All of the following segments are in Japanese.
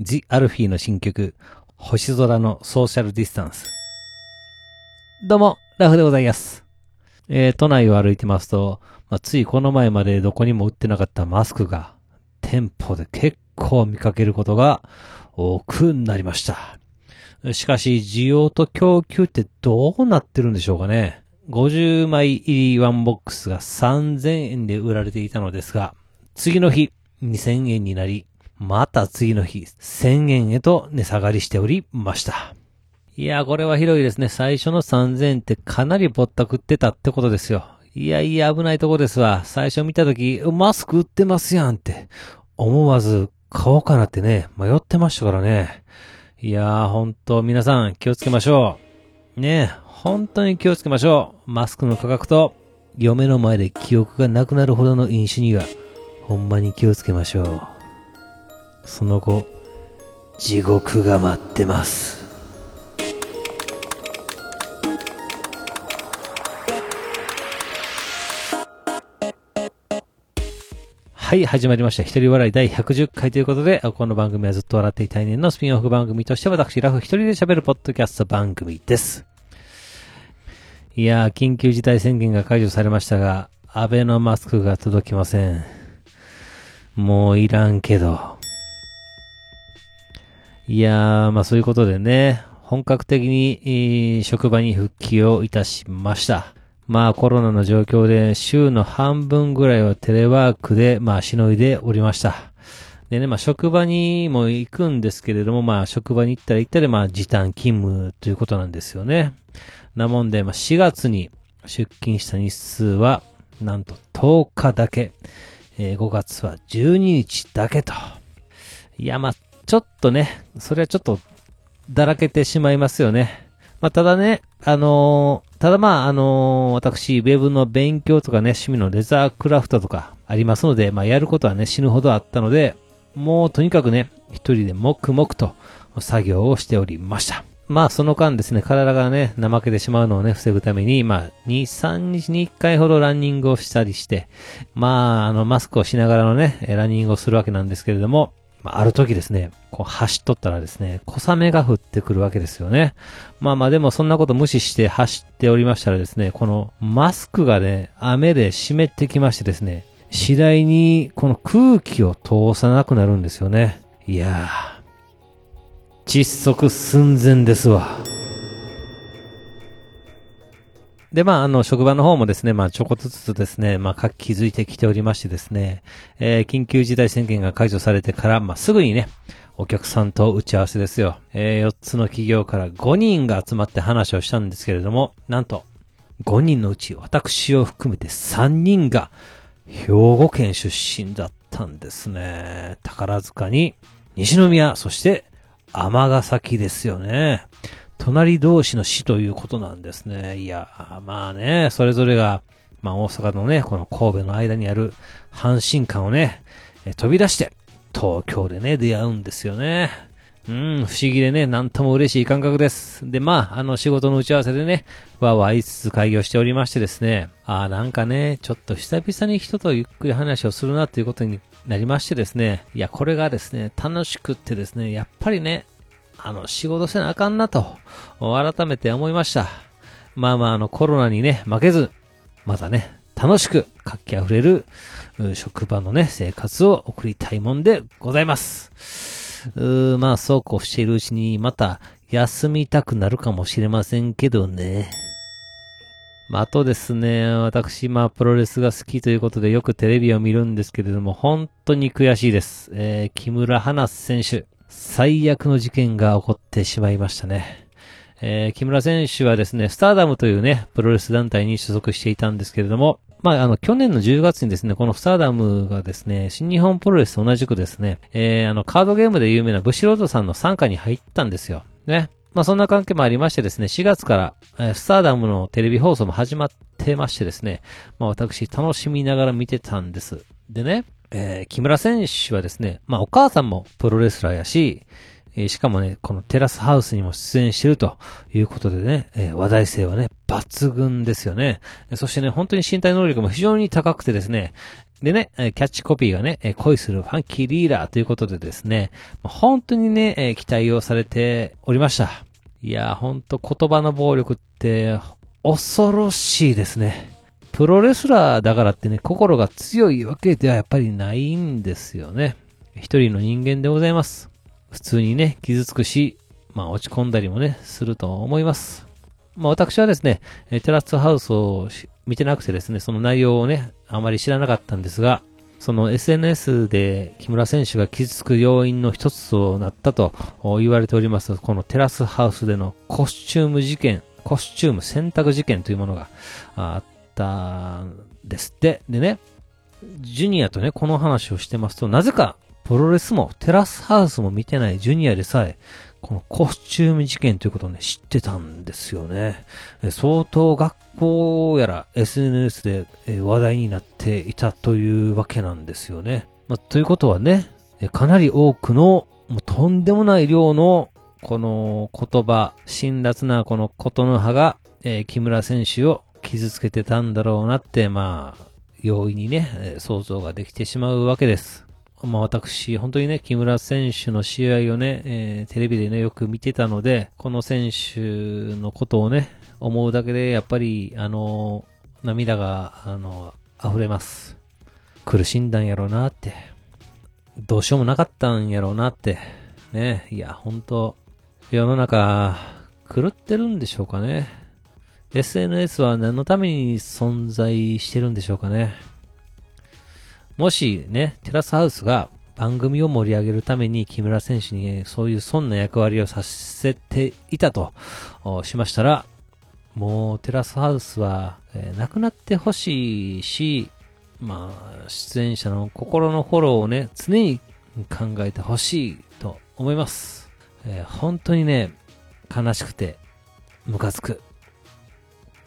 ジ・アルフィーの新曲、星空のソーシャルディスタンス。どうも、ラフでございます。えー、都内を歩いてますと、まあ、ついこの前までどこにも売ってなかったマスクが、店舗で結構見かけることが多くなりました。しかし、需要と供給ってどうなってるんでしょうかね。50枚入りワンボックスが3000円で売られていたのですが、次の日2000円になり、また次の日1000円へと値下がりしておりました。いや、これはひどいですね。最初の3000円ってかなりぼったくってたってことですよ。いやいや、危ないとこですわ。最初見たとき、マスク売ってますやんって、思わず買おうかなってね、迷ってましたからね。いやー、ほんと、皆さん気をつけましょう。ねえ本当に気をつけましょう。マスクの価格と、嫁の前で記憶がなくなるほどの飲酒には、ほんまに気をつけましょう。その後、地獄が待ってます。はい、始まりました。一人笑い第110回ということで、この番組はずっと笑っていたい年のスピンオフ番組として私、ラフ一人で喋るポッドキャスト番組です。いやー、緊急事態宣言が解除されましたが、安倍のマスクが届きません。もういらんけど。いやー、まあそういうことでね、本格的に、職場に復帰をいたしました。まあコロナの状況で週の半分ぐらいはテレワークでまあしのいでおりました。でね、まあ職場にも行くんですけれども、まあ職場に行ったら行ったらまあ時短勤務ということなんですよね。なもんで、まあ4月に出勤した日数はなんと10日だけ。えー、5月は12日だけと。いや、まあ、ちょっとね、それはちょっと、だらけてしまいますよね。まあ、ただね、あのー、ただまあ、あのー、私、ウェブの勉強とかね、趣味のレザークラフトとかありますので、まあ、やることはね、死ぬほどあったので、もうとにかくね、一人で黙々と作業をしておりました。まあ、その間ですね、体がね、怠けてしまうのをね、防ぐために、まあ、2、3日に1回ほどランニングをしたりして、まあ、あの、マスクをしながらのね、ランニングをするわけなんですけれども、まあ、ある時ですね、こう走っとったらですね、小雨が降ってくるわけですよね。まあまあでもそんなこと無視して走っておりましたらですね、このマスクがね、雨で湿ってきましてですね、次第にこの空気を通さなくなるんですよね。いやー、窒息寸前ですわ。で、まあ、あの、職場の方もですね、まあ、ちょこっとずつですね、まあ、気づいてきておりましてですね、えー、緊急事態宣言が解除されてから、まあ、すぐにね、お客さんと打ち合わせですよ。えー、4つの企業から5人が集まって話をしたんですけれども、なんと、5人のうち私を含めて3人が兵庫県出身だったんですね。宝塚に西宮、そして尼崎ですよね。隣同士の市ということなんですね。いや、まあね、それぞれが、まあ大阪のね、この神戸の間にある阪神間をね、飛び出して、東京でね、出会うんですよね。うん、不思議でね、なんとも嬉しい感覚です。で、まあ、あの仕事の打ち合わせでね、わわいつつ会議をしておりましてですね、ああ、なんかね、ちょっと久々に人とゆっくり話をするなということになりましてですね、いや、これがですね、楽しくってですね、やっぱりね、あの、仕事せなあかんなと、改めて思いました。まあまあ、あの、コロナにね、負けず、またね、楽しく活気あふれる、職場のね、生活を送りたいもんでございます。うーまあ、そうこうしているうちに、また、休みたくなるかもしれませんけどね。まあ、あとですね、私、まあ、プロレスが好きということでよくテレビを見るんですけれども、本当に悔しいです。えー、木村花選手、最悪の事件が起こってしまいましたね。えー、木村選手はですね、スターダムというね、プロレス団体に所属していたんですけれども、まあ、あの、去年の10月にですね、このスターダムがですね、新日本プロレスと同じくですね、えー、あの、カードゲームで有名なブシロードさんの参加に入ったんですよ。ね。まあそんな関係もありましてですね、4月から、えー、スターダムのテレビ放送も始まってましてですね、まあ私楽しみながら見てたんです。でね、えー、木村選手はですね、まあお母さんもプロレスラーやし、えー、しかもね、このテラスハウスにも出演してるということでね、えー、話題性はね、抜群ですよね。そしてね、本当に身体能力も非常に高くてですね、でね、キャッチコピーがね、恋するファンキーリーダーということでですね、本当にね、期待をされておりました。いや、ほんと言葉の暴力って恐ろしいですね。プロレスラーだからってね、心が強いわけではやっぱりないんですよね。一人の人間でございます。普通にね、傷つくし、まあ落ち込んだりもね、すると思います。まあ私はですね、テラスハウスを見てなくてですね、その内容をね、あまり知らなかったんですが、その SNS で木村選手が傷つく要因の一つとなったと言われております、このテラスハウスでのコスチューム事件、コスチューム選択事件というものがあったんですって。でね、ジュニアとね、この話をしてますと、なぜかプロレスもテラスハウスも見てないジュニアでさえ、このコスチューム事件ということをね、知ってたんですよね。相当学校やら SNS で話題になっていたというわけなんですよね。まあ、ということはね、かなり多くの、もうとんでもない量の、この言葉、辛辣なこのことの葉が、えー、木村選手を傷つけてたんだろうなって、まあ、容易にね、想像ができてしまうわけです。まあ私、本当にね、木村選手の試合をね、えー、テレビでね、よく見てたので、この選手のことをね、思うだけで、やっぱり、あの、涙が、あの、溢れます。苦しんだんやろうなって。どうしようもなかったんやろうなって。ね、いや、本当世の中、狂ってるんでしょうかね。SNS は何のために存在してるんでしょうかね。もしね、テラスハウスが番組を盛り上げるために木村選手にそういう損な役割をさせていたとしましたら、もうテラスハウスは、えー、なくなってほしいし、まあ、出演者の心のフォローをね、常に考えてほしいと思います。えー、本当にね、悲しくて、ムカつく。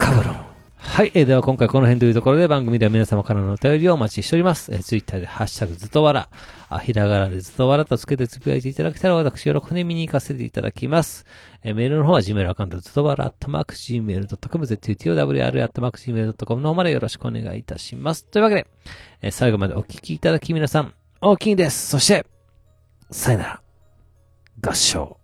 カブロン。はい。えー、では今回この辺というところで番組では皆様からのお便りをお待ちしております。えー、ツイッターでハッシュタグずっとわら、あ、ひらがなでずっとわらとつけてつぶやいていただけたら私喜んで見に行かせていただきます。えー、メールの方は Gmail アカウントずっとわら、アットマーク Gmail.com、ZUTOWR、アットマーク Gmail.com の方までよろしくお願いいたします。というわけで、えー、最後までお聞きいただき皆さん、大きいです。そして、さよなら。合唱。